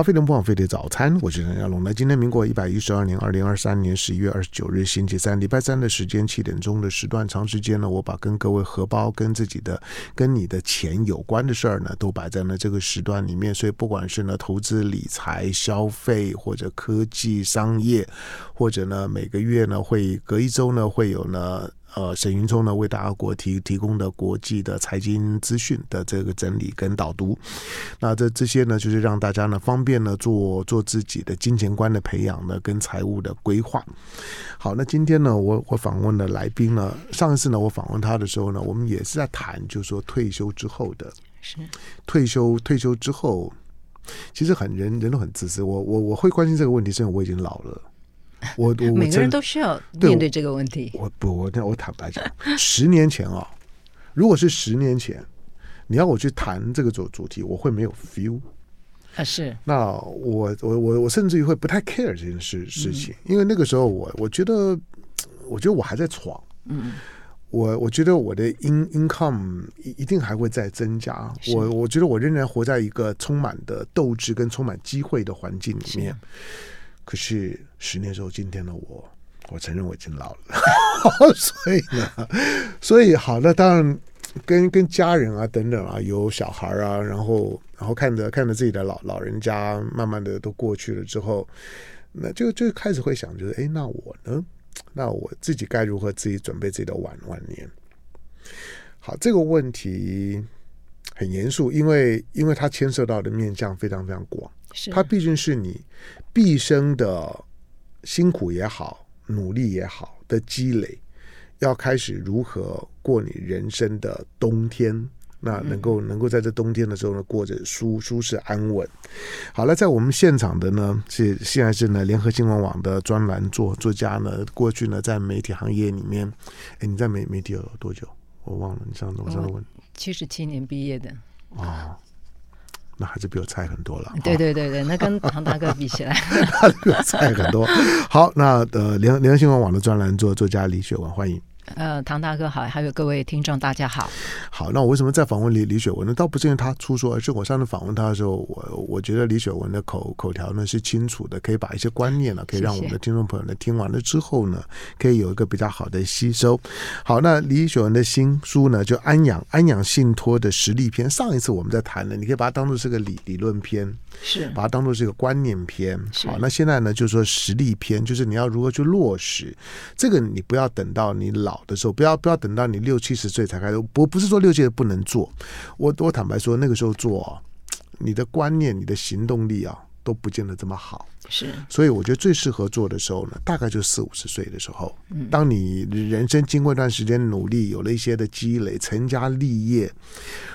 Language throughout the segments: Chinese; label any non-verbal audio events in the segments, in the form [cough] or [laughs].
好，飞碟不枉飞的早餐，我是陈家龙。那今天民国一百一十二年二零二三年十一月二十九日星期三，礼拜三的时间七点钟的时段，长时间呢，我把跟各位荷包、跟自己的、跟你的钱有关的事儿呢，都摆在了这个时段里面。所以不管是呢投资理财、消费或者科技商业，或者呢每个月呢会隔一周呢会有呢。呃，沈云聪呢为大家国提提供的国际的财经资讯的这个整理跟导读，那这这些呢，就是让大家呢方便呢做做自己的金钱观的培养呢，跟财务的规划。好，那今天呢，我我访问的来宾呢，上一次呢我访问他的时候呢，我们也是在谈，就是说退休之后的，是退休退休之后，其实很人人都很自私，我我我会关心这个问题，是因为我已经老了。我我 [laughs] 每个人都需要面对这个问题。我不，我我坦白讲，十年前啊，如果是十年前，你要我去谈这个主主题，我会没有 feel 啊。是。那我我我我甚至于会不太 care 这件事事情，因为那个时候我我觉得，我觉得我还在闯。嗯。我我觉得我的 in income 一定还会再增加。我我觉得我仍然活在一个充满的斗志跟充满机会的环境里面。可是十年之后，今天的我，我承认我已经老了，[laughs] 所以呢，所以好，那当然跟跟家人啊等等啊，有小孩啊，然后然后看着看着自己的老老人家慢慢的都过去了之后，那就就开始会想，就是哎，那我呢？那我自己该如何自己准备自己的晚晚年？好，这个问题很严肃，因为因为它牵涉到的面向非常非常广。它毕竟是你毕生的辛苦也好，努力也好的积累，要开始如何过你人生的冬天，那能够能够在这冬天的时候呢，过着舒舒适安稳。好了，在我们现场的呢是现在是呢联合新闻网的专栏作作家呢，过去呢在媒体行业里面，哎，你在媒媒体有多久？我忘了，你上次我上次问，七十七年毕业的哦。那还是比我菜很多了。对对对对，那跟唐大哥比起来，[laughs] 他比我菜很多。好，那呃，联联合新闻网的专栏作作家李雪文，欢迎。呃，唐大哥好，还有各位听众大家好。好，那我为什么再访问李李雪文呢？倒不是因为他出书，而是我上次访问他的时候，我我觉得李雪文的口口条呢是清楚的，可以把一些观念呢，可以让我们的听众朋友呢听完了之后呢，可以有一个比较好的吸收。好，那李雪文的新书呢，就安养安养信托的实力篇。上一次我们在谈的，你可以把它当做是个理理论篇，是把它当做是一个观念篇。好，那现在呢，就是说实力篇，就是你要如何去落实这个，你不要等到你老。的时候，不要不要等到你六七十岁才开始。不不是说六七十不能做，我我坦白说，那个时候做，你的观念、你的行动力啊，都不见得这么好。是，所以我觉得最适合做的时候呢，大概就四五十岁的时候。嗯，当你人生经过一段时间努力，有了一些的积累，成家立业，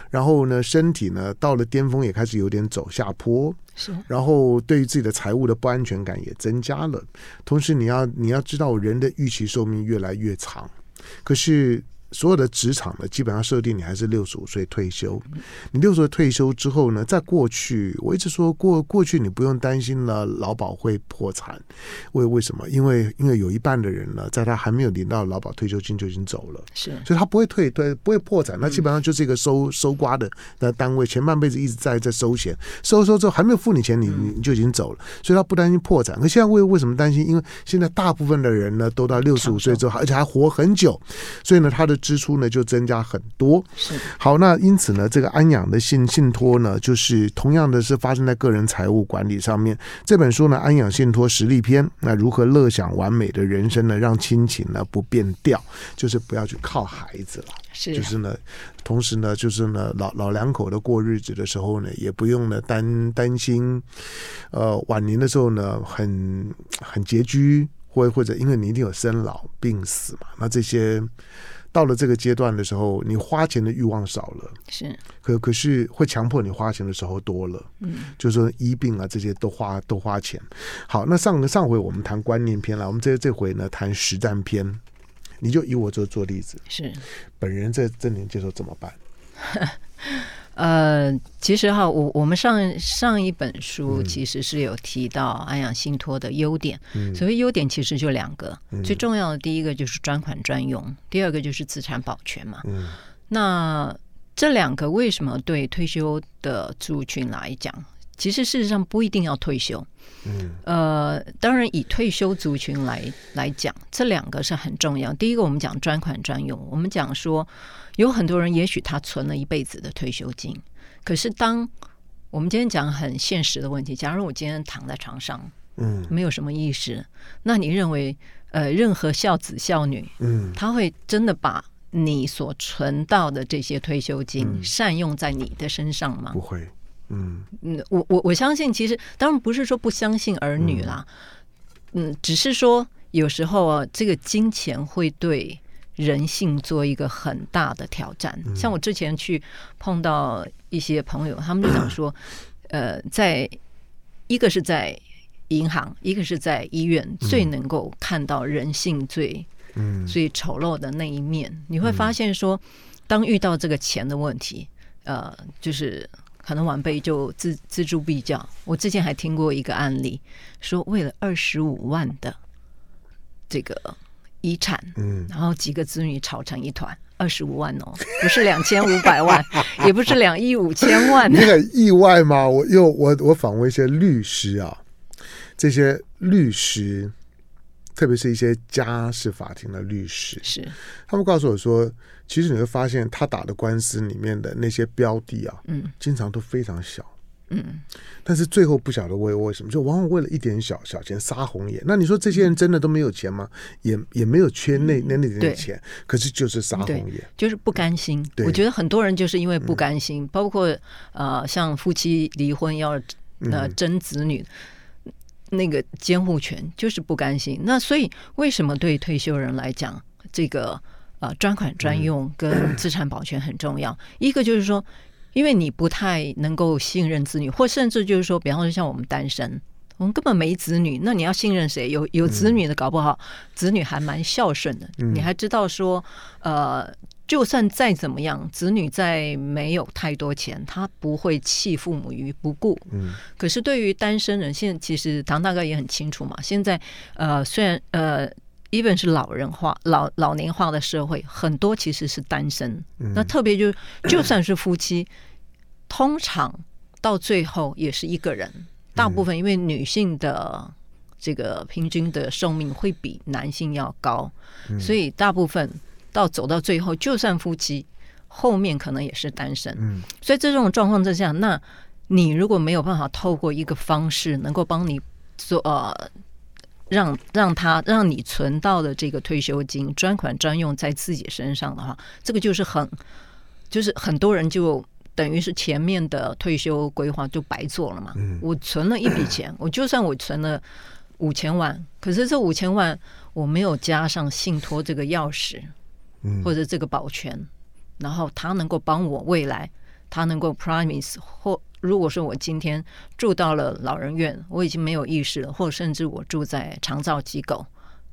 然后呢，身体呢到了巅峰，也开始有点走下坡。是，然后对于自己的财务的不安全感也增加了。同时，你要你要知道，人的预期寿命越来越长。可是。所有的职场呢，基本上设定你还是六十五岁退休。你六十岁退休之后呢，在过去我一直说过，过去你不用担心了劳保会破产。为为什么？因为因为有一半的人呢，在他还没有领到劳保退休金就已经走了，是，所以他不会退退不会破产。那基本上就是一个收收刮的的单位，前半辈子一直在在收钱，收收之后还没有付你钱，你你就已经走了，所以他不担心破产。可现在为为什么担心？因为现在大部分的人呢，都到六十五岁之后，而且还活很久，所以呢，他的。支出呢就增加很多。是好，那因此呢，这个安养的信信托呢，就是同样的是发生在个人财务管理上面。这本书呢，《安养信托实力篇》，那如何乐享完美的人生呢？让亲情呢不变调，就是不要去靠孩子了。是，就是呢，同时呢，就是呢，老老两口的过日子的时候呢，也不用呢担担心，呃，晚年的时候呢，很很拮据，或或者因为你一定有生老病死嘛，那这些。到了这个阶段的时候，你花钱的欲望少了，是，可可是会强迫你花钱的时候多了，嗯，就是说医病啊这些都花都花钱。好，那上上回我们谈观念篇了，我们这这回呢谈实战篇，你就以我做做例子，是，本人在这年接受怎么办？[laughs] 呃，其实哈，我我们上上一本书其实是有提到安养信托的优点，嗯、所谓优点其实就两个，嗯、最重要的第一个就是专款专用，第二个就是资产保全嘛。嗯、那这两个为什么对退休的族群来讲，其实事实上不一定要退休。嗯，呃，当然以退休族群来来讲，这两个是很重要。第一个，我们讲专款专用，我们讲说有很多人也许他存了一辈子的退休金，可是当我们今天讲很现实的问题，假如我今天躺在床上，嗯，没有什么意识，那你认为呃，任何孝子孝女，嗯，他会真的把你所存到的这些退休金善用在你的身上吗？不会。嗯嗯，我我我相信，其实当然不是说不相信儿女啦，嗯，嗯，只是说有时候啊，这个金钱会对人性做一个很大的挑战。嗯、像我之前去碰到一些朋友，他们就讲说，呃，在一个是在银行，一个是在医院，最能够看到人性最嗯最丑陋的那一面。你会发现说，当遇到这个钱的问题，呃，就是。可能晚辈就自自助必较。我之前还听过一个案例，说为了二十五万的这个遗产，嗯，然后几个子女吵成一团，二十五万哦，不是两千五百万，[laughs] 也不是两亿五千万。你很意外吗？我又我我访问一些律师啊，这些律师，特别是一些家事法庭的律师，是。他们告诉我说。其实你会发现，他打的官司里面的那些标的啊，嗯，经常都非常小，嗯，但是最后不晓得为为什么，就往往为了一点小小钱杀红眼。那你说这些人真的都没有钱吗？也也没有缺那那那点钱，可是就是杀红眼，就是不甘心。我觉得很多人就是因为不甘心，包括呃，像夫妻离婚要呃争子女那个监护权，就是不甘心。那所以为什么对退休人来讲，这个？啊，专款专用跟资产保全很重要。嗯、一个就是说，因为你不太能够信任子女，或甚至就是说，比方说像我们单身，我们根本没子女，那你要信任谁？有有子女的，搞不好、嗯、子女还蛮孝顺的。嗯、你还知道说，呃，就算再怎么样，子女再没有太多钱，他不会弃父母于不顾。嗯。可是对于单身人，现在其实唐大哥也很清楚嘛。现在呃，虽然呃。even 是老人化、老老年化的社会，很多其实是单身。嗯、那特别就是，就算是夫妻，通常到最后也是一个人。大部分因为女性的这个平均的寿命会比男性要高，嗯、所以大部分到走到最后，就算夫妻后面可能也是单身。嗯、所以这种状况之下，那你如果没有办法透过一个方式能够帮你做呃。让让他让你存到的这个退休金专款专用在自己身上的话，这个就是很，就是很多人就等于是前面的退休规划就白做了嘛。我存了一笔钱，[coughs] 我就算我存了五千万，可是这五千万我没有加上信托这个钥匙，或者这个保全，然后他能够帮我未来，他能够 promise 或。如果说我今天住到了老人院，我已经没有意识了，或甚至我住在长照机构，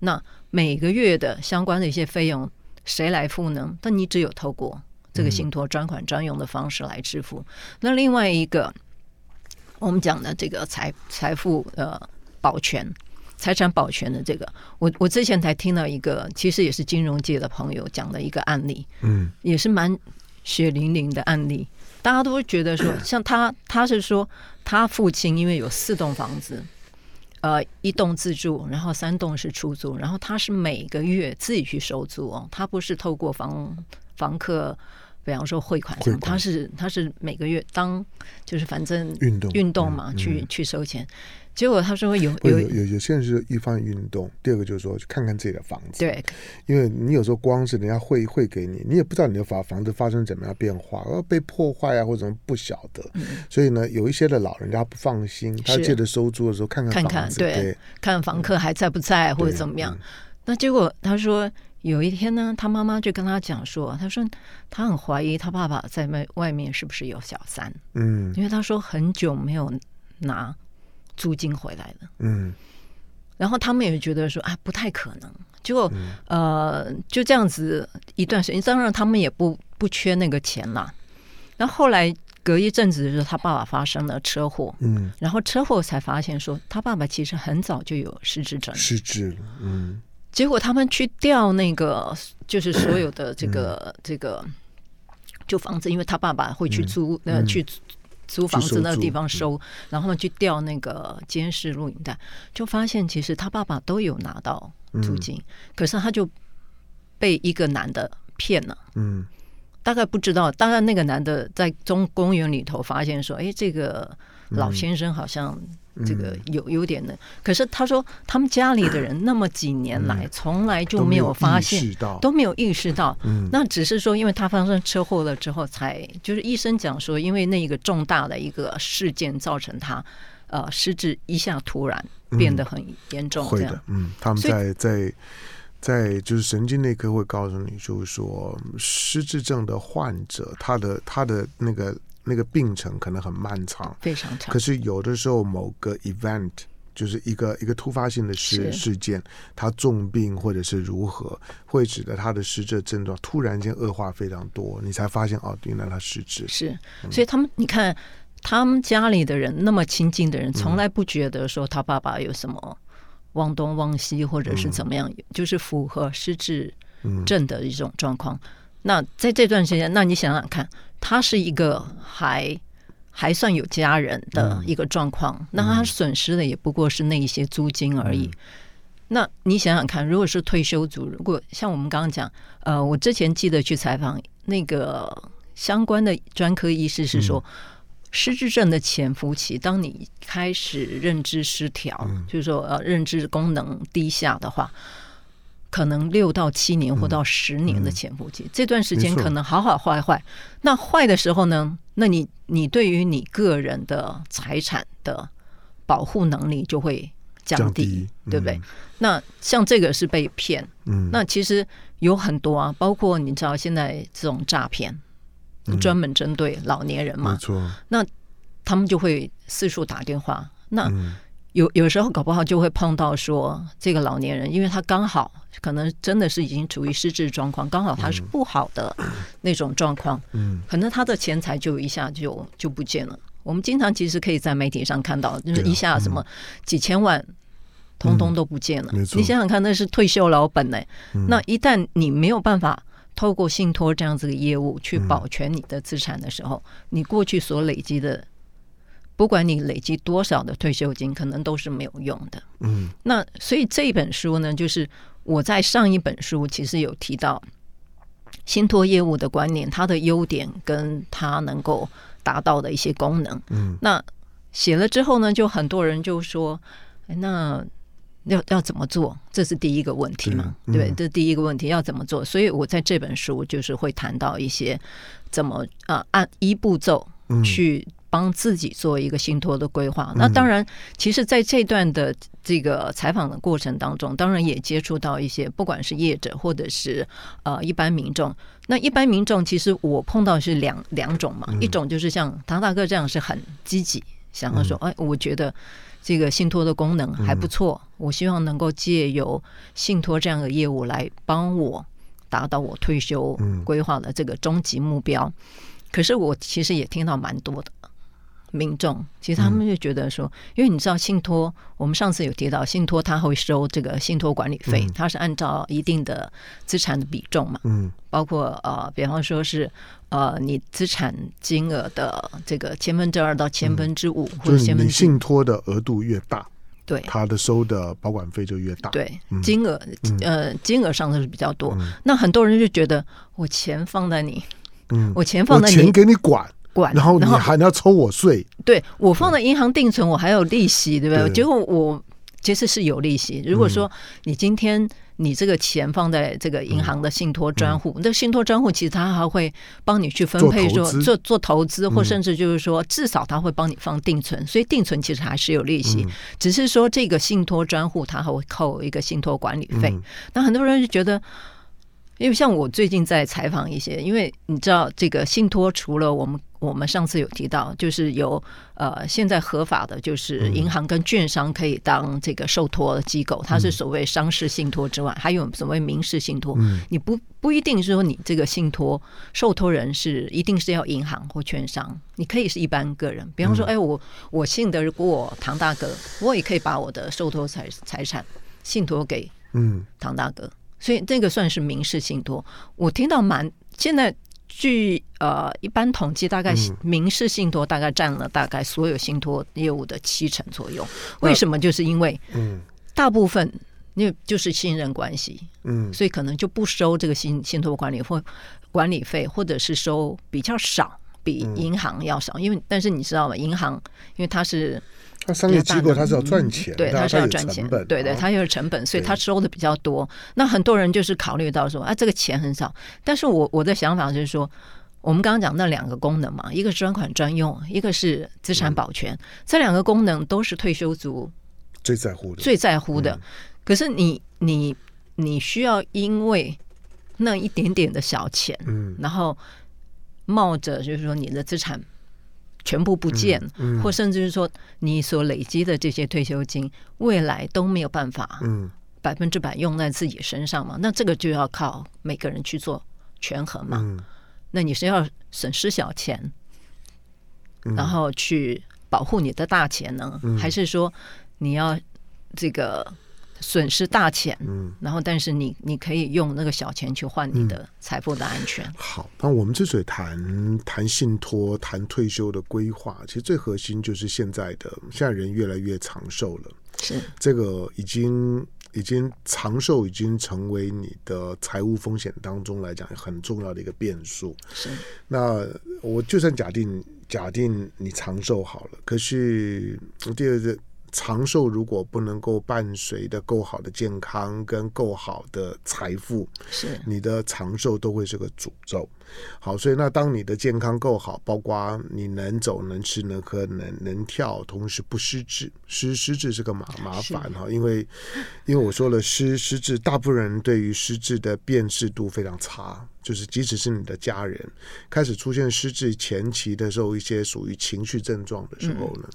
那每个月的相关的一些费用谁来付呢？但你只有透过这个信托专款专用的方式来支付。那另外一个，我们讲的这个财财富呃保全、财产保全的这个，我我之前才听到一个，其实也是金融界的朋友讲的一个案例，嗯，也是蛮血淋淋的案例。大家都会觉得说，像他，他是说他父亲因为有四栋房子，呃，一栋自住，然后三栋是出租，然后他是每个月自己去收租哦，他不是透过房房客，比方说汇款，汇款。他是他是每个月当就是反正运动。运动嘛，去、嗯、去收钱。结果他说有有有有些人是一方运动，第二个就是说去看看自己的房子。对，因为你有时候光是人家会会给你，你也不知道你的房房子发生怎么样变化，而被破坏啊或者什么不晓得。嗯、所以呢，有一些的老人家不放心，他借着收租的时候看看房子，看看对，对看房客还在不在或者怎么样。嗯、那结果他说有一天呢，他妈妈就跟他讲说，他说他很怀疑他爸爸在外外面是不是有小三。嗯，因为他说很久没有拿。租金回来了，嗯，然后他们也觉得说啊，不太可能，结果、嗯、呃就这样子一段时间，当然他们也不不缺那个钱啦。然后后来隔一阵子的时候，他爸爸发生了车祸，嗯，然后车祸才发现说他爸爸其实很早就有失智症，失智了，嗯。结果他们去调那个就是所有的这个、嗯、这个就房子，因为他爸爸会去租、嗯、呃去。租房子那个地方收，然后呢去调那个监视录影带，就发现其实他爸爸都有拿到租金，嗯、可是他就被一个男的骗了。嗯，大概不知道，当然那个男的在中公园里头发现说，哎，这个老先生好像。这个有有点的，可是他说他们家里的人那么几年来从来就没有发现，都没有意识到，那只是说因为他发生车祸了之后才，就是医生讲说，因为那个重大的一个事件造成他呃失智一下突然变得很严重，这样，嗯，他们在在在就是神经内科会告诉你，就是说失智症的患者他的他的那个。那个病程可能很漫长，非常长。可是有的时候，某个 event 就是一个一个突发性的事事件，他重病或者是如何，会使得他的失智症状突然间恶化非常多，你才发现哦，原来他失智。是，所以他们、嗯、你看，他们家里的人那么亲近的人，从来不觉得说他爸爸有什么忘东忘西，或者是怎么样，嗯、就是符合失智症的一种状况。嗯、那在这段时间，那你想想看。他是一个还还算有家人的一个状况，嗯、那他损失的也不过是那一些租金而已。嗯、那你想想看，如果是退休族，如果像我们刚刚讲，呃，我之前记得去采访那个相关的专科医师是说，嗯、失智症的潜伏期，当你开始认知失调，嗯、就是说呃认知功能低下的话。可能六到七年或到十年的潜伏期，嗯嗯、这段时间可能好好坏坏。那坏的时候呢？那你你对于你个人的财产的保护能力就会降低，降低对不对？嗯、那像这个是被骗，嗯，那其实有很多啊，包括你知道现在这种诈骗，嗯、专门针对老年人嘛，没错。那他们就会四处打电话，那。嗯有有时候搞不好就会碰到说这个老年人，因为他刚好可能真的是已经处于失智状况，刚好他是不好的那种状况，嗯，可能他的钱财就一下就就不见了。我们经常其实可以在媒体上看到，就是一下什么几千万，通通都不见了。你想想看，那是退休老本呢。那一旦你没有办法透过信托这样子的业务去保全你的资产的时候，你过去所累积的。不管你累积多少的退休金，可能都是没有用的。嗯，那所以这本书呢，就是我在上一本书其实有提到信托业务的观念，它的优点跟它能够达到的一些功能。嗯，那写了之后呢，就很多人就说：“那要要怎么做？”这是第一个问题嘛？嗯、对，这是第一个问题要怎么做？所以我在这本书就是会谈到一些怎么啊、呃，按一步骤去。帮自己做一个信托的规划。那当然，其实在这段的这个采访的过程当中，当然也接触到一些不管是业者或者是呃一般民众。那一般民众其实我碰到是两两种嘛，一种就是像唐大哥这样是很积极，想要说，哎，我觉得这个信托的功能还不错，我希望能够借由信托这样的业务来帮我达到我退休规划的这个终极目标。可是我其实也听到蛮多的。民众其实他们就觉得说，因为你知道信托，我们上次有提到信托，他会收这个信托管理费，它是按照一定的资产的比重嘛，嗯，包括呃，比方说是呃，你资产金额的这个千分之二到千分之五，或者千分之信托的额度越大，对，他的收的保管费就越大，对，金额呃金额上的是比较多，那很多人就觉得我钱放在你，嗯，我钱放在你，钱给你管。管，然后你还要抽我税？对，我放在银行定存，我还有利息，对不对？结果我其实是有利息。如果说你今天你这个钱放在这个银行的信托专户，那信托专户其实他还会帮你去分配，说做做投资，或甚至就是说至少他会帮你放定存，所以定存其实还是有利息，只是说这个信托专户他还会扣一个信托管理费。那很多人就觉得。因为像我最近在采访一些，因为你知道这个信托，除了我们我们上次有提到，就是有呃现在合法的，就是银行跟券商可以当这个受托的机构，它是所谓商事信托之外，还有所谓民事信托。你不不一定是说你这个信托受托人是一定是要银行或券商，你可以是一般个人。比方说，哎，我我信得过唐大哥，我也可以把我的受托财财产信托给嗯唐大哥。所以这个算是民事信托。我听到蛮现在据呃，一般统计大概民事信托大概占了大概所有信托业务的七成左右。为什么？就是因为嗯，大部分因为就是信任关系，嗯，所以可能就不收这个信信托管理或管理费，或者是收比较少，比银行要少。因为但是你知道吗？银行因为它是。他商业机构，他是要赚钱，对，他是要赚钱，对对，他又是成本，所以他收的比较多。那很多人就是考虑到说，啊，这个钱很少。但是我我的想法就是说，我们刚刚讲那两个功能嘛，一个是专款专用，一个是资产保全，这两个功能都是退休族最在乎的，最在乎的。可是你你你需要因为那一点点的小钱，嗯，然后冒着就是说你的资产。全部不见，嗯嗯、或甚至是说你所累积的这些退休金，未来都没有办法，百分之百用在自己身上嘛？嗯、那这个就要靠每个人去做权衡嘛。嗯、那你是要损失小钱，嗯、然后去保护你的大钱呢，嗯、还是说你要这个？损失大钱，嗯，然后但是你你可以用那个小钱去换你的财富的安全。嗯、好，那我们之所以谈谈信托、谈退休的规划，其实最核心就是现在的现在人越来越长寿了，是这个已经已经长寿已经成为你的财务风险当中来讲很重要的一个变数。是，那我就算假定假定你长寿好了，可是第二个。长寿如果不能够伴随的够好的健康跟够好的财富，是你的长寿都会是个诅咒。好，所以那当你的健康够好，包括你能走、能吃、能喝、能能跳，同时不失智，失失智是个麻麻烦哈，因为因为我说了失失智，大部分人对于失智的辨识度非常差。就是，即使是你的家人开始出现失智前期的时候，一些属于情绪症状的时候呢，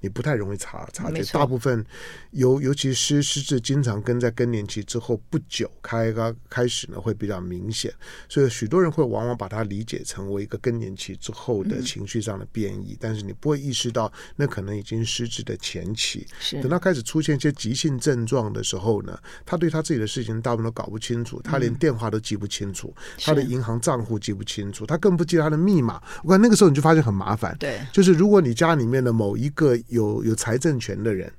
你不太容易察察觉。大部分尤尤其失失智，经常跟在更年期之后不久开开开始呢，会比较明显。所以许多人会往往把它理解成为一个更年期之后的情绪上的变异，嗯、但是你不会意识到那可能已经失智的前期。是等他开始出现一些急性症状的时候呢，他对他自己的事情大部分都搞不清楚，他连电话都记不清楚。嗯他的银行账户记不清楚，他更不记得他的密码。我看那个时候你就发现很麻烦。对，就是如果你家里面的某一个有有财政权的人。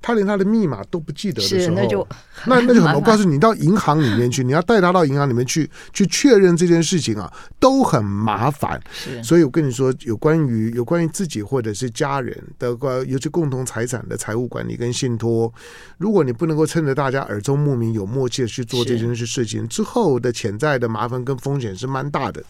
他连他的密码都不记得的时候，那就那那就很，我告诉你，你到银行里面去，你要带他到银行里面去 [laughs] 去确认这件事情啊，都很麻烦。所以我跟你说，有关于有关于自己或者是家人的关，尤其共同财产的财务管理跟信托，如果你不能够趁着大家耳中目明、有默契的去做这件事事情，之后的潜在的麻烦跟风险是蛮大的。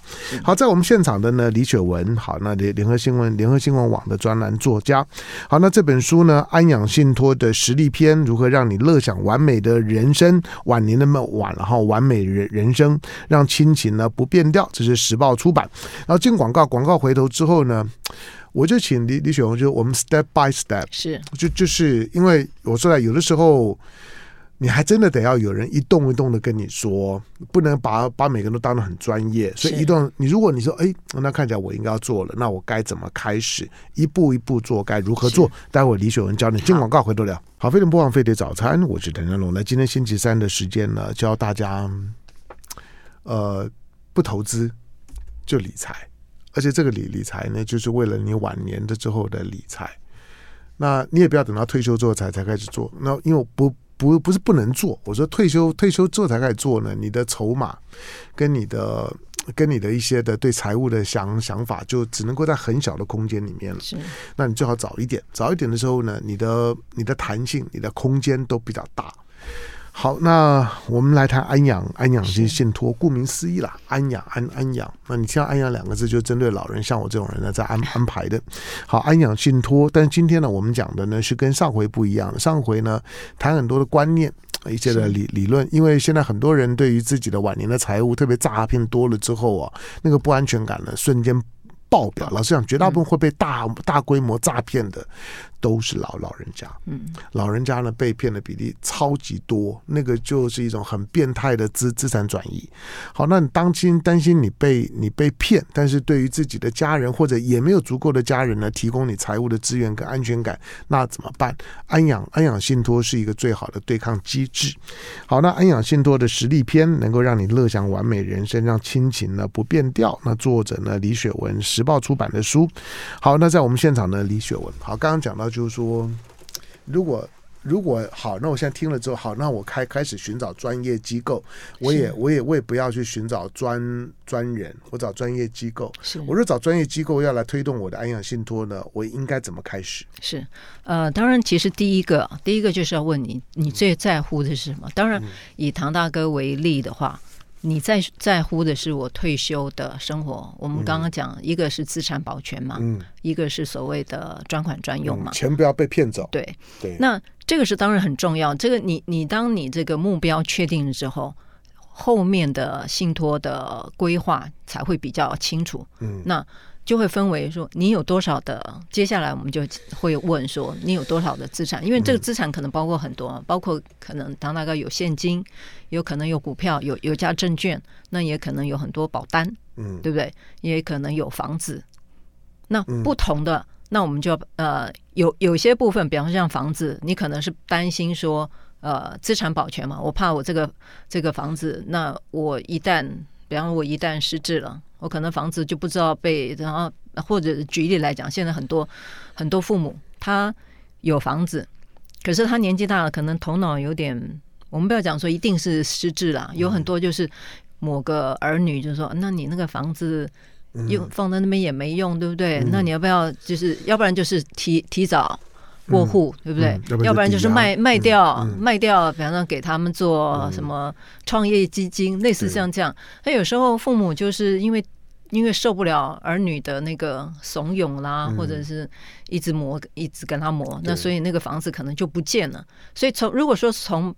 好，在我们现场的呢，李雪文，好，那联联合新闻联合新闻网的专栏作家，好，那这本书呢，安养信。信托的实力篇，如何让你乐享完美的人生？晚年那么晚了哈，完美人人生，让亲情呢不变调。这是时报出版。然后进广告，广告回头之后呢，我就请李李雪红，就我们 step by step，是就就是因为我说了，有的时候。你还真的得要有人一动一动的跟你说，不能把把每个人都当得很专业。所以一动，你如果你说，哎，那看起来我应该要做了，那我该怎么开始？一步一步做，该如何做？待会李雪文教你。进广告回头聊。好，飞碟播放飞碟早餐，我是谭家龙。那今天星期三的时间呢，教大家，呃，不投资就理财，而且这个理理财呢，就是为了你晚年的之后的理财。那你也不要等到退休之后才才开始做。那因为我不。不不是不能做，我说退休退休之后才开始做呢。你的筹码跟你的跟你的一些的对财务的想想法，就只能够在很小的空间里面了。是，那你最好早一点，早一点的时候呢，你的你的弹性、你的空间都比较大。好，那我们来谈安养安养这些信托，顾名思义啦，安养安安养。那你听到安养两个字，就针对老人，像我这种人呢，在安安排的。好，安养信托，但今天呢，我们讲的呢是跟上回不一样。上回呢谈很多的观念，一些的理理论，因为现在很多人对于自己的晚年的财务，特别诈骗多了之后啊，那个不安全感呢瞬间爆表。老实讲，绝大部分会被大大规模诈骗的，都是老老人家，嗯，老人家呢被骗的比例超级多，那个就是一种很变态的资资产转移。好，那你当心担心你被你被骗，但是对于自己的家人或者也没有足够的家人呢，提供你财务的资源跟安全感，那怎么办？安养安养信托是一个最好的对抗机制。好，那安养信托的实力篇能够让你乐享完美人生，让亲情呢不变调。那作者呢李雪文，时报出版的书。好，那在我们现场呢李雪文，好，刚刚讲到。就是说，如果如果好，那我现在听了之后，好，那我开开始寻找专业机构，我也我也我也不要去寻找专专人，我找专业机构。是，我说找专业机构要来推动我的安养信托呢，我应该怎么开始？是，呃，当然，其实第一个，第一个就是要问你，你最在乎的是什么？当然，以唐大哥为例的话。你在在乎的是我退休的生活。我们刚刚讲，一个是资产保全嘛，嗯，一个是所谓的专款专用嘛，钱不要被骗走。对对，那这个是当然很重要。这个你你当你这个目标确定了之后，后面的信托的规划才会比较清楚。嗯，那。就会分为说你有多少的，接下来我们就会问说你有多少的资产，因为这个资产可能包括很多，包括可能唐大哥有现金，有可能有股票，有有家证券，那也可能有很多保单，嗯，对不对？也可能有房子，那不同的，那我们就呃有有些部分，比方说像房子，你可能是担心说呃资产保全嘛，我怕我这个这个房子，那我一旦比方说我一旦失智了。我可能房子就不知道被，然后或者举例来讲，现在很多很多父母他有房子，可是他年纪大了，可能头脑有点，我们不要讲说一定是失智啦，有很多就是某个儿女就说，那你那个房子用放在那边也没用，对不对？那你要不要就是要不然就是提提早过户，对不对？要不然就是卖卖掉卖掉，比方说给他们做什么创业基金，类似像这样。那有时候父母就是因为。因为受不了儿女的那个怂恿啦，嗯、或者是一直磨，一直跟他磨，那所以那个房子可能就不见了。所以从如果说从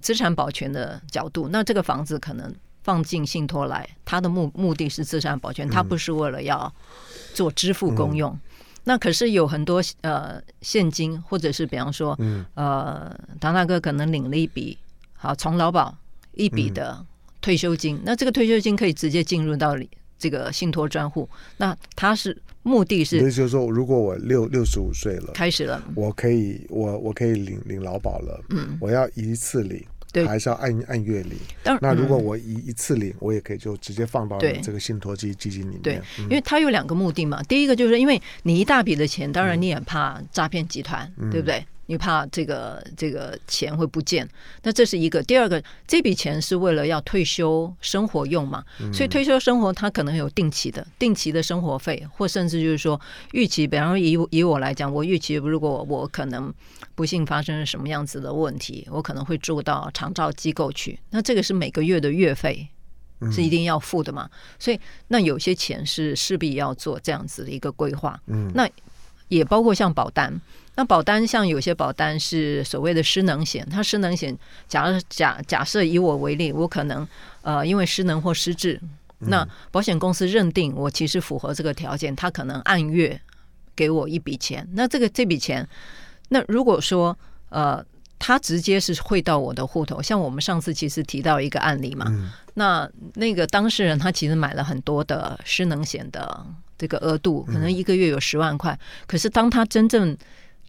资产保全的角度，那这个房子可能放进信托来，它的目目的是资产保全，它不是为了要做支付公用。嗯、那可是有很多呃现金，或者是比方说，呃，唐大哥可能领了一笔好从劳保一笔的退休金，嗯、那这个退休金可以直接进入到。这个信托专户，那他是目的是，也就是说，如果我六六十五岁了，开始了，我可以，我我可以领领劳保了，嗯，我要一次领，对，还是要按按月领？当那如果我一一次领，我也可以就直接放到这个信托基基金里面，对，因为它有两个目的嘛，第一个就是因为你一大笔的钱，当然你也怕诈骗集团，对不对？你怕这个这个钱会不见，那这是一个。第二个，这笔钱是为了要退休生活用嘛，所以退休生活它可能有定期的、定期的生活费，或甚至就是说预期。比方说以以我来讲，我预期如果我可能不幸发生什么样子的问题，我可能会住到长照机构去，那这个是每个月的月费是一定要付的嘛。所以那有些钱是势必要做这样子的一个规划。嗯，那也包括像保单。那保单像有些保单是所谓的失能险，它失能险，假假假设以我为例，我可能呃因为失能或失智，那保险公司认定我其实符合这个条件，他可能按月给我一笔钱。那这个这笔钱，那如果说呃他直接是汇到我的户头，像我们上次其实提到一个案例嘛，那那个当事人他其实买了很多的失能险的这个额度，可能一个月有十万块，可是当他真正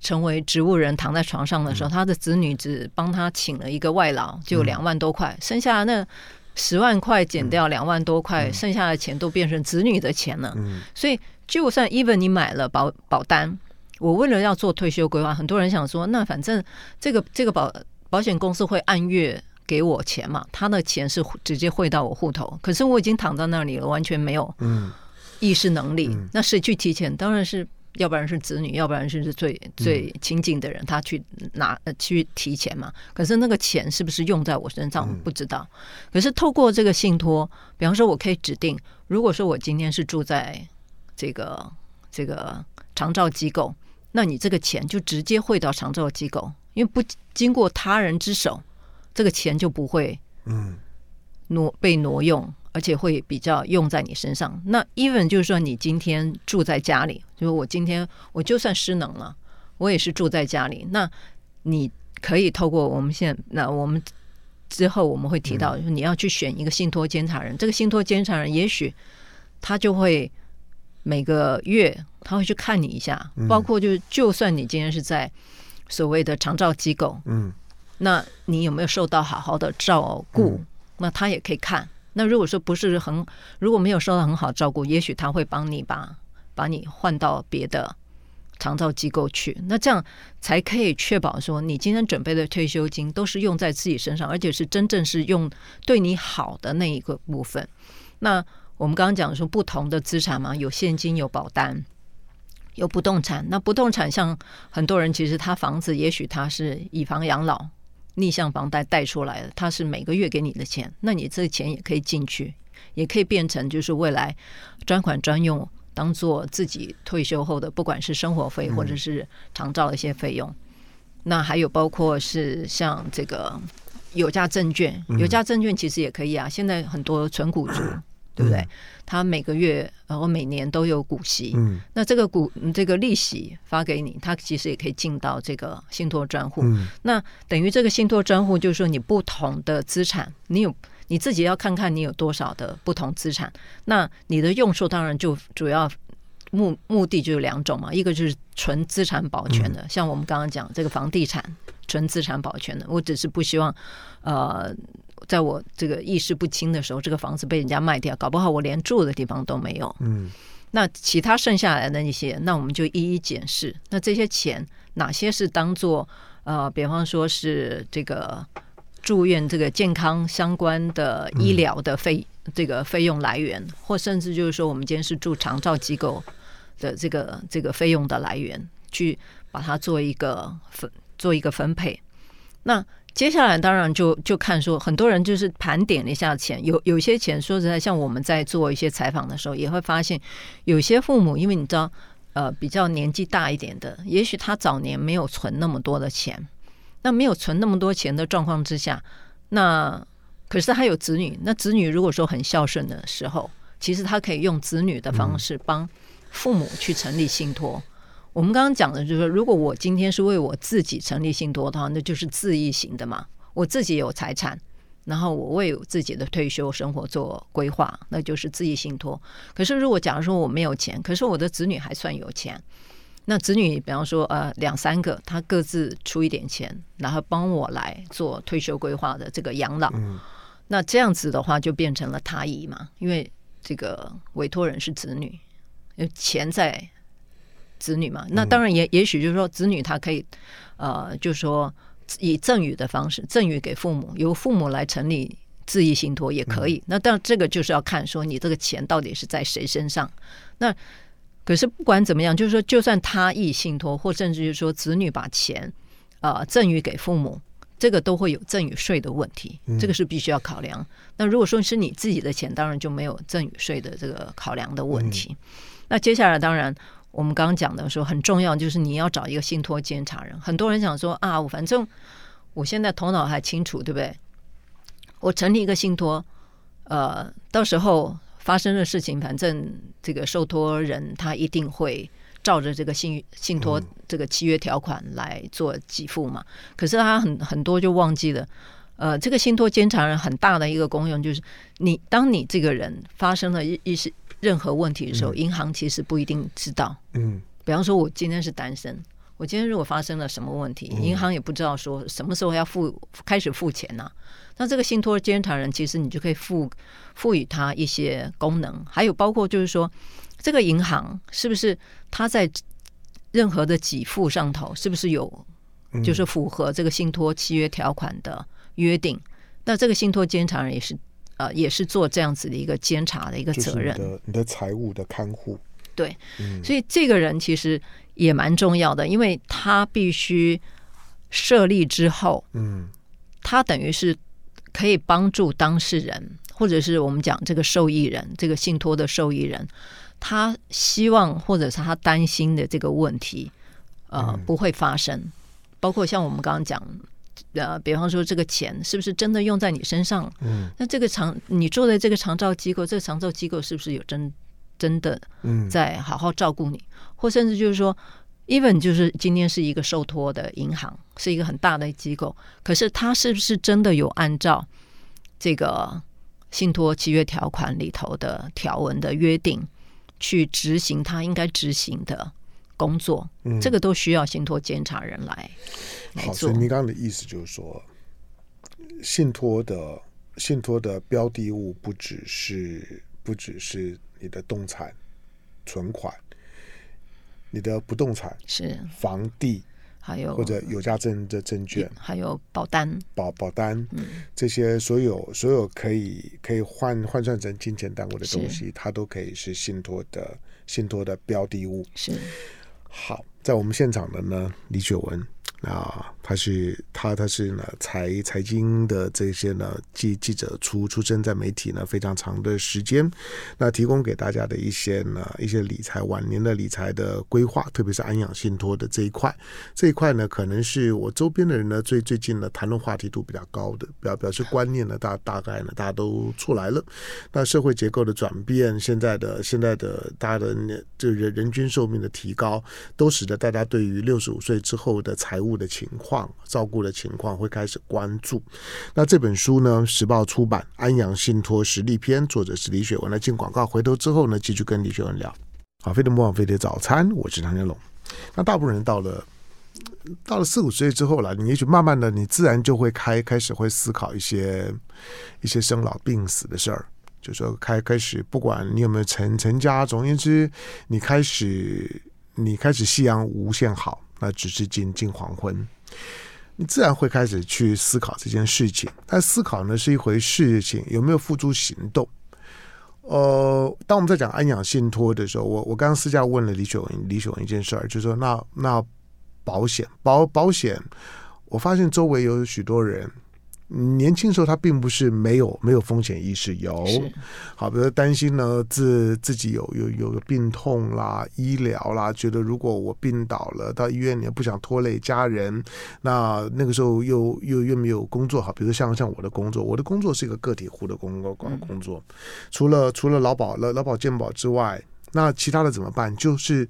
成为植物人躺在床上的时候，他的子女只帮他请了一个外劳，就两万多块，剩下那十万块减掉两万多块，剩下的钱都变成子女的钱了。所以，就算 even 你买了保保单，我为了要做退休规划，很多人想说，那反正这个这个保保险公司会按月给我钱嘛，他的钱是直接汇到我户头，可是我已经躺在那里了，完全没有意识能力，那谁去提钱？当然是。要不然是子女，要不然是最最亲近的人，他去拿去提钱嘛。可是那个钱是不是用在我身上，不知道。可是透过这个信托，比方说，我可以指定，如果说我今天是住在这个这个长照机构，那你这个钱就直接汇到长照机构，因为不经过他人之手，这个钱就不会嗯挪被挪用。而且会比较用在你身上。那 even 就是说，你今天住在家里，就是我今天我就算失能了，我也是住在家里，那你可以透过我们现在，那我们之后我们会提到，你要去选一个信托监察人，这个信托监察人也许他就会每个月他会去看你一下，包括就是就算你今天是在所谓的长照机构，嗯，那你有没有受到好好的照顾？那他也可以看。那如果说不是很，如果没有受到很好照顾，也许他会帮你把把你换到别的长照机构去。那这样才可以确保说，你今天准备的退休金都是用在自己身上，而且是真正是用对你好的那一个部分。那我们刚刚讲说不同的资产嘛，有现金，有保单。有不动产，那不动产像很多人，其实他房子也许他是以房养老，逆向房贷贷出来的，他是每个月给你的钱，那你这个钱也可以进去，也可以变成就是未来专款专用，当做自己退休后的不管是生活费或者是长照的一些费用。嗯、那还有包括是像这个有价证券，有价证券其实也可以啊，现在很多纯股族。对不对？他每个月然后每年都有股息，嗯，那这个股这个利息发给你，他其实也可以进到这个信托专户。嗯，那等于这个信托专户就是说，你不同的资产，你有你自己要看看你有多少的不同资产。那你的用处当然就主要目目的就有两种嘛，一个就是纯资产保全的，像我们刚刚讲这个房地产纯资产保全的，我只是不希望呃。在我这个意识不清的时候，这个房子被人家卖掉，搞不好我连住的地方都没有。嗯，那其他剩下来的那些，那我们就一一检视。那这些钱哪些是当做呃，比方说是这个住院这个健康相关的医疗的费、嗯、这个费用来源，或甚至就是说我们今天是住长照机构的这个这个费用的来源，去把它做一个分做一个分配。那接下来当然就就看说，很多人就是盘点了一下钱，有有些钱说实在，像我们在做一些采访的时候，也会发现有些父母，因为你知道，呃，比较年纪大一点的，也许他早年没有存那么多的钱，那没有存那么多钱的状况之下，那可是他有子女，那子女如果说很孝顺的时候，其实他可以用子女的方式帮父母去成立信托。我们刚刚讲的就是说，如果我今天是为我自己成立信托的话，那就是自益型的嘛。我自己有财产，然后我为我自己的退休生活做规划，那就是自益信托。可是如果假如说我没有钱，可是我的子女还算有钱，那子女比方说呃两三个，他各自出一点钱，然后帮我来做退休规划的这个养老，那这样子的话就变成了他益嘛，因为这个委托人是子女，有钱在。子女嘛，那当然也也许就是说，子女他可以，呃，就是说以赠与的方式赠与给父母，由父母来成立自益信托也可以。那但这个就是要看说你这个钱到底是在谁身上。那可是不管怎么样，就是说，就算他意信托，或甚至就是说子女把钱呃赠与给父母，这个都会有赠与税的问题，这个是必须要考量。那如果说是你自己的钱，当然就没有赠与税的这个考量的问题。那接下来当然。我们刚刚讲的说很重要，就是你要找一个信托监察人。很多人想说啊，我反正我现在头脑还清楚，对不对？我成立一个信托，呃，到时候发生的事情，反正这个受托人他一定会照着这个信信托这个契约条款来做给付嘛。可是他很很多就忘记了，呃，这个信托监察人很大的一个功用就是，你当你这个人发生了一一些。任何问题的时候，银行其实不一定知道。嗯，比方说，我今天是单身，我今天如果发生了什么问题，银行也不知道说什么时候要付开始付钱呢？那这个信托监察人，其实你就可以赋赋予他一些功能，还有包括就是说，这个银行是不是他在任何的给付上头，是不是有就是符合这个信托契约条款的约定？那这个信托监察人也是。呃，也是做这样子的一个监察的一个责任。你的你的财务的看护，对，嗯，所以这个人其实也蛮重要的，因为他必须设立之后，嗯，他等于是可以帮助当事人，或者是我们讲这个受益人，这个信托的受益人，他希望或者是他担心的这个问题，呃，不会发生。包括像我们刚刚讲。呃，比方说这个钱是不是真的用在你身上？嗯，那这个长你做的这个长照机构，这个长照机构是不是有真真的在好好照顾你？嗯，或甚至就是说，even 就是今天是一个受托的银行，是一个很大的机构，可是他是不是真的有按照这个信托契约条款里头的条文的约定去执行他应该执行的工作？嗯，这个都需要信托监察人来。好，所以您刚刚的意思就是说，信托的信托的标的物不只是不只是你的动产存款。你的不动产是房地，还有或者有价证的证券，还有保单保保单，嗯，这些所有所有可以可以换换算成金钱单位的东西，它都可以是信托的信托的标的物。是好，在我们现场的呢，李雪文。啊，他是他他是呢财财经的这些呢记记者出出生在媒体呢非常长的时间，那提供给大家的一些呢一些理财晚年的理财的规划，特别是安养信托的这一块，这一块呢可能是我周边的人呢最最近呢谈论话题度比较高的，表表示观念呢大大概呢大家都出来了，那社会结构的转变，现在的现在的大家的这人人均寿命的提高，都使得大家对于六十五岁之后的财务的情况，照顾的情况会开始关注。那这本书呢，时报出版《安阳信托实力篇》，作者是李雪文。来进广告，回头之后呢，继续跟李雪文聊。好，飞碟莫忘飞碟早餐，我是唐天龙。那大部分人到了到了四五十岁之后了，你也许慢慢的，你自然就会开开始会思考一些一些生老病死的事儿。就说开开始，不管你有没有成成家，总而言之，你开始你开始夕阳无限好。那只是近近黄昏，你自然会开始去思考这件事情。但思考呢是一回事情，有没有付诸行动？呃，当我们在讲安养信托的时候，我我刚刚私下问了李雪文，李雪文一件事儿，就是说那那保险保保险，我发现周围有许多人。年轻时候他并不是没有没有风险意识，有好，比如担心呢自自己有有有个病痛啦、医疗啦，觉得如果我病倒了到医院，里不想拖累家人，那那个时候又又又没有工作，好，比如像像我的工作，我的工作是一个个体户的工工工作，除了除了劳保劳劳保健保之外，那其他的怎么办？就是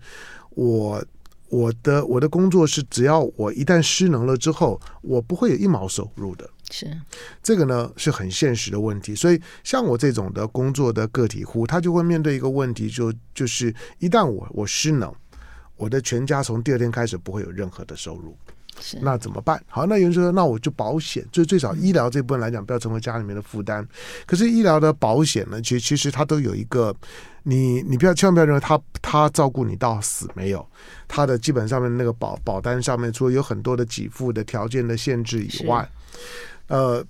我。我的我的工作是，只要我一旦失能了之后，我不会有一毛收入的。是这个呢，是很现实的问题。所以，像我这种的工作的个体户，他就会面对一个问题，就就是一旦我我失能，我的全家从第二天开始不会有任何的收入。那怎么办？好，那有人说，那我就保险，最最少医疗这部分来讲，不要成为家里面的负担。可是医疗的保险呢，其实其实它都有一个，你你不要千万不要认为他他照顾你到死没有，他的基本上面那个保保单上面，除了有很多的给付的条件的限制以外，呃，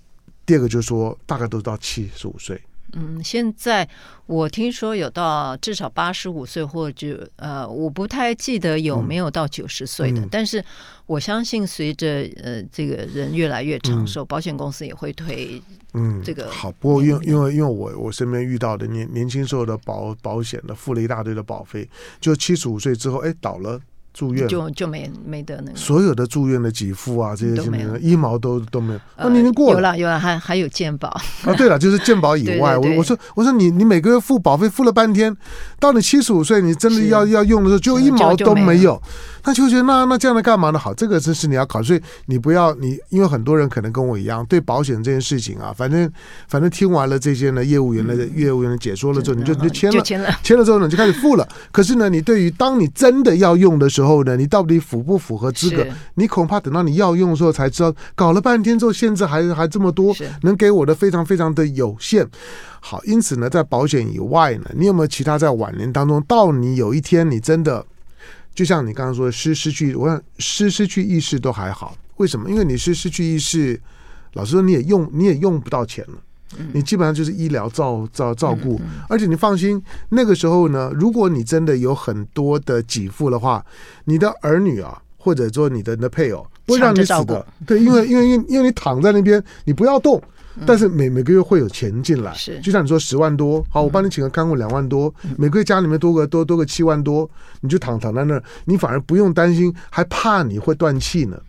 第二个就是说，大概都到七十五岁。嗯，现在我听说有到至少八十五岁，或者呃，我不太记得有没有到九十岁的。嗯、但是我相信，随着呃这个人越来越长寿，嗯、保险公司也会推嗯这个嗯。好，不过因为因为因为我我身边遇到的年年轻时候的保保险的付了一大堆的保费，就七十五岁之后，哎倒了。住院就就没没得那个，所有的住院的给付啊，这些什么一毛都都没有。那、呃、你已经过了，有了有了，还还有健保啊？对了，就是健保以外，对对对，我我说我说你你每个月付保费付了半天，到你七十五岁，你真的要要用的时候，就一毛都没有。那就觉得那那这样的干嘛呢？好，这个真是你要考虑，所以你不要你，因为很多人可能跟我一样，对保险这件事情啊，反正反正听完了这些呢，业务员的、嗯、业务员的解说了之后，你就你就签了，签了，签了之后呢，你就开始付了。可是呢，你对于当你真的要用的时候呢，你到底符不符合资格？你恐怕等到你要用的时候才知道，搞了半天之后限制还还这么多，能给我的非常非常的有限。好，因此呢，在保险以外呢，你有没有其他在晚年当中，到你有一天你真的？就像你刚刚说的失失去，我想失失去意识都还好，为什么？因为你是失去意识，老实说你也用你也用不到钱了，你基本上就是医疗照照照顾，而且你放心，那个时候呢，如果你真的有很多的给付的话，你的儿女啊，或者说你的你的配偶不会让你死的，对，因为因为因为因为你躺在那边，你不要动。但是每每个月会有钱进来，是。就像你说十万多，好，我帮你请个看护两万多，每个月家里面多个多多个七万多，你就躺躺在那儿，你反而不用担心，还怕你会断气呢，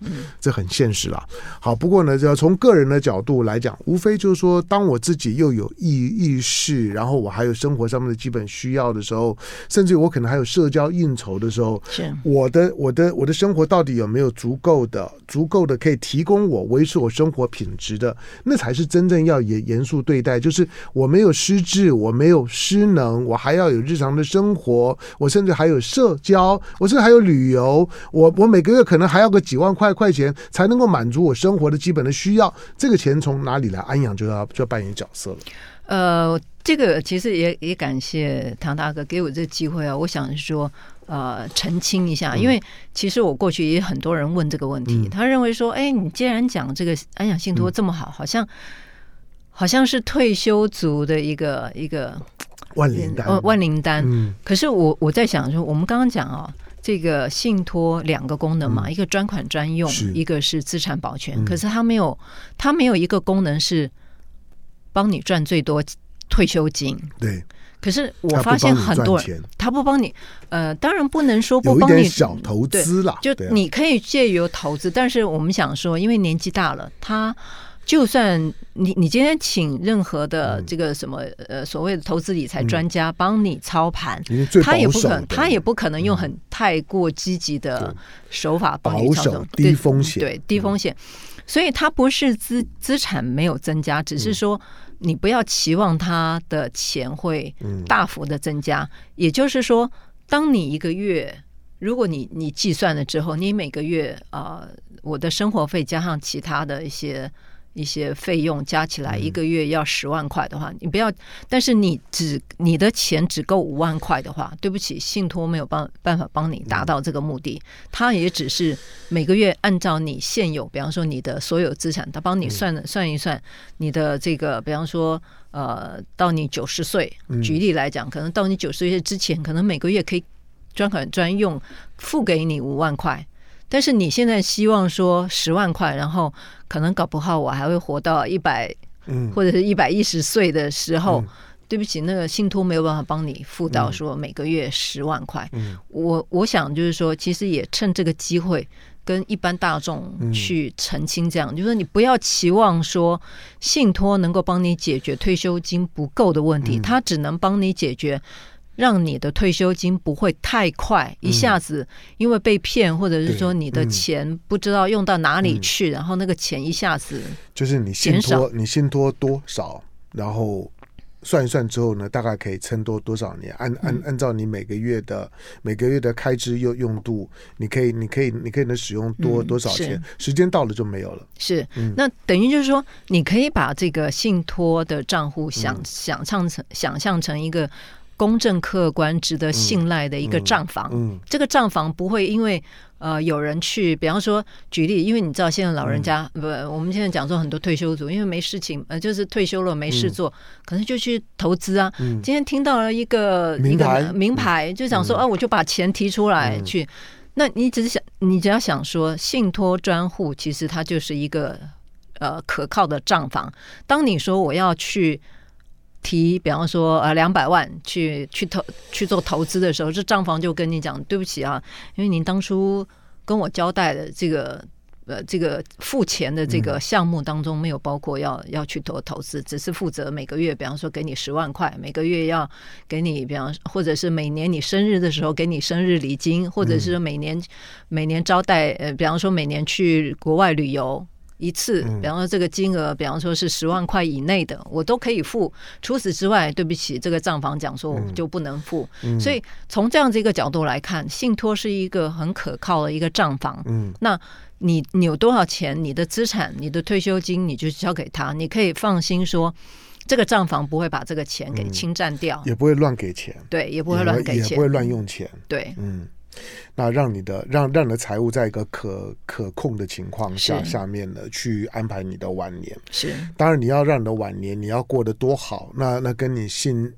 这很现实啦。好，不过呢，就要从个人的角度来讲，无非就是说，当我自己又有意意识，然后我还有生活上面的基本需要的时候，甚至于我可能还有社交应酬的时候，是。我的我的我的生活到底有没有足够的足够的可以提供我维持我生活品质的，那才是真正要严严肃对待。就是我没有失智，我没有失能，我还要有日常的生活，我甚至还有社交，我甚至还有旅游，我我每个月可能还要个几万块块钱才能够满足我生活的基本的需要。这个钱从哪里来？安阳就要就要扮演角色了。呃，这个其实也也感谢唐大哥给我这个机会啊。我想说，呃，澄清一下，因为其实我过去也很多人问这个问题，嗯、他认为说，哎，你既然讲这个安养信托这么好，嗯、好像好像是退休族的一个一个万灵丹，万灵丹。嗯、可是我我在想说，我们刚刚讲啊，这个信托两个功能嘛，嗯、一个专款专用，一个是资产保全。嗯、可是它没有，它没有一个功能是。帮你赚最多退休金，对。可是我发现很多人，他不帮你，呃，当然不能说不帮你小投资了，就你可以借由投资，但是我们想说，因为年纪大了，他就算你你今天请任何的这个什么呃所谓的投资理财专家帮你操盘，他也不可能，他也不可能用很太过积极的手法帮你操作，低风险，对低风险。所以它不是资资产没有增加，只是说你不要期望他的钱会大幅的增加。也就是说，当你一个月，如果你你计算了之后，你每个月啊，我的生活费加上其他的一些。一些费用加起来一个月要十万块的话，你不要。但是你只你的钱只够五万块的话，对不起，信托没有办办法帮你达到这个目的。它也只是每个月按照你现有，比方说你的所有资产，他帮你算了算一算你的这个，比方说呃，到你九十岁，举例来讲，可能到你九十岁之前，可能每个月可以专款专用付给你五万块。但是你现在希望说十万块，然后可能搞不好我还会活到一百，嗯，或者是一百一十岁的时候，对不起，那个信托没有办法帮你付到说每个月十万块。我我想就是说，其实也趁这个机会跟一般大众去澄清，这样就是说你不要期望说信托能够帮你解决退休金不够的问题，它只能帮你解决。让你的退休金不会太快一下子，因为被骗，或者是说你的钱不知道用到哪里去，然后那个钱一下子就是你信托你信托多少，然后算一算之后呢，大概可以撑多多少年？按按按照你每个月的每个月的开支用用度，你可以你可以你可以能使用多多少钱？时间到了就没有了。是，那等于就是说，你可以把这个信托的账户想想象成想象成一个。公正、客观、值得信赖的一个账房，嗯嗯、这个账房不会因为呃有人去，比方说举例，因为你知道现在老人家、嗯、不，我们现在讲说很多退休族，因为没事情，呃，就是退休了没事做，嗯、可能就去投资啊。嗯、今天听到了一个名牌，一个名牌，就想说啊，我就把钱提出来去。嗯、那你只是想，你只要想说，信托专户其实它就是一个呃可靠的账房。当你说我要去。提，比方说呃两百万去去投去做投资的时候，这账房就跟你讲，对不起啊，因为您当初跟我交代的这个呃这个付钱的这个项目当中没有包括要要去投投资，只是负责每个月，比方说给你十万块，每个月要给你，比方或者是每年你生日的时候给你生日礼金，或者是每年每年招待呃，比方说每年去国外旅游。一次，比方说这个金额，比方说是十万块以内的，我都可以付。除此之外，对不起，这个账房讲说我就不能付。所以从这样子一个角度来看，信托是一个很可靠的一个账房。嗯，那你你有多少钱，你的资产、你的退休金，你就交给他，你可以放心说，这个账房不会把这个钱给侵占掉，也不会乱给钱。对，也不会乱给钱，也不会乱用钱。对，嗯。那让你的让让你的财务在一个可可控的情况下下面呢，去安排你的晚年。是，当然你要让你的晚年你要过得多好，那那跟你信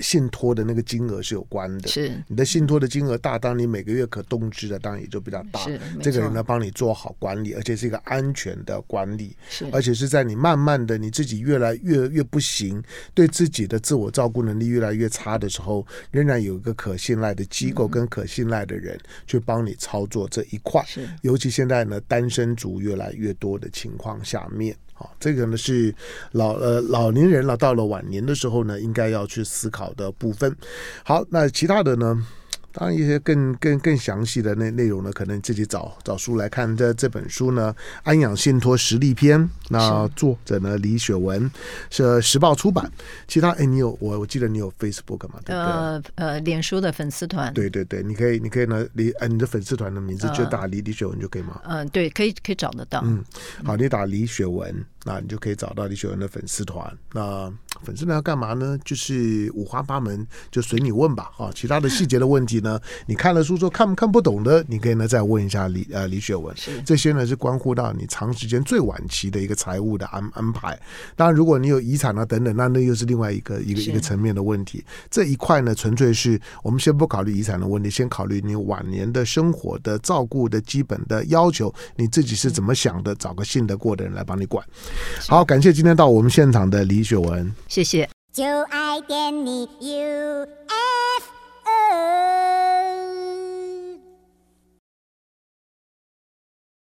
信托的那个金额是有关的。是你的信托的金额大，当你每个月可动支的当然也就比较大。是这个人呢，帮你做好管理，而且是一个安全的管理，是而且是在你慢慢的你自己越来越越不行，对自己的自我照顾能力越来越差的时候，仍然有一个可信赖的机构跟可信赖的人去帮你操作这一块。是尤其现在呢，单身族越来越多的情况下面。好，这个呢是老呃老年人了，到了晚年的时候呢，应该要去思考的部分。好，那其他的呢？当然，一些更更更详细的内内容呢，可能自己找找书来看。这这本书呢，《安养信托实力篇》，那作者呢李雪文，是时报出版。其他，哎，你有我我记得你有 Facebook 嘛？对不对？呃呃，脸书的粉丝团。对对对，你可以你可以呢，李呃，你的粉丝团的名字就打李李雪文就可以吗？嗯、呃，对，可以可以找得到。嗯，好，你打李雪文。那你就可以找到李雪文的粉丝团。那粉丝团要干嘛呢？就是五花八门，就随你问吧。啊，其他的细节的问题呢，[laughs] 你看了书之后看看不懂的，你可以呢再问一下李呃李雪文。这些呢是关乎到你长时间最晚期的一个财务的安安排。当然，如果你有遗产啊等等，那那又是另外一个一个一个层面的问题。这一块呢，纯粹是我们先不考虑遗产的问题，先考虑你晚年的生活的照顾的基本的要求，你自己是怎么想的？找个信得过的人来帮你管。好，感谢今天到我们现场的李雪文，谢谢。就爱点你 UFO